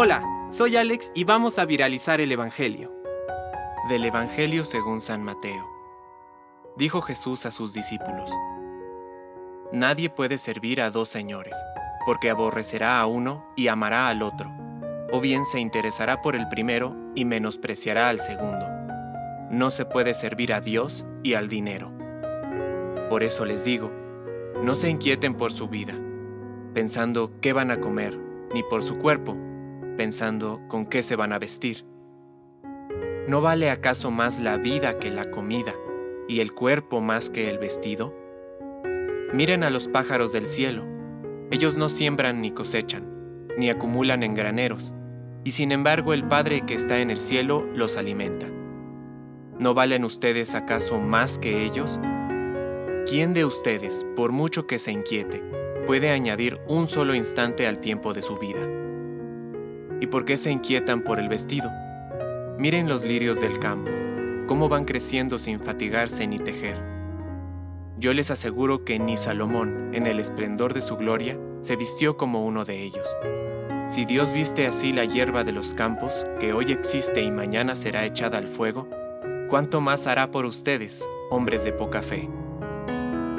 Hola, soy Alex y vamos a viralizar el Evangelio. Del Evangelio según San Mateo. Dijo Jesús a sus discípulos. Nadie puede servir a dos señores, porque aborrecerá a uno y amará al otro, o bien se interesará por el primero y menospreciará al segundo. No se puede servir a Dios y al dinero. Por eso les digo, no se inquieten por su vida, pensando qué van a comer, ni por su cuerpo, pensando con qué se van a vestir. ¿No vale acaso más la vida que la comida, y el cuerpo más que el vestido? Miren a los pájaros del cielo. Ellos no siembran ni cosechan, ni acumulan en graneros, y sin embargo el Padre que está en el cielo los alimenta. ¿No valen ustedes acaso más que ellos? ¿Quién de ustedes, por mucho que se inquiete, puede añadir un solo instante al tiempo de su vida? ¿Y por qué se inquietan por el vestido? Miren los lirios del campo, cómo van creciendo sin fatigarse ni tejer. Yo les aseguro que ni Salomón, en el esplendor de su gloria, se vistió como uno de ellos. Si Dios viste así la hierba de los campos, que hoy existe y mañana será echada al fuego, ¿cuánto más hará por ustedes, hombres de poca fe?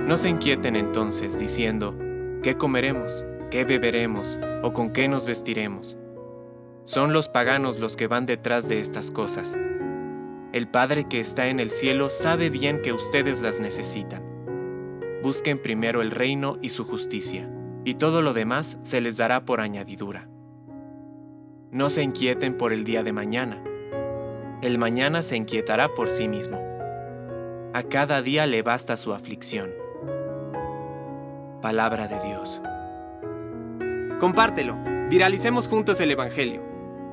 No se inquieten entonces diciendo, ¿qué comeremos? ¿Qué beberemos? ¿O con qué nos vestiremos? Son los paganos los que van detrás de estas cosas. El Padre que está en el cielo sabe bien que ustedes las necesitan. Busquen primero el reino y su justicia, y todo lo demás se les dará por añadidura. No se inquieten por el día de mañana. El mañana se inquietará por sí mismo. A cada día le basta su aflicción. Palabra de Dios. Compártelo, viralicemos juntos el Evangelio.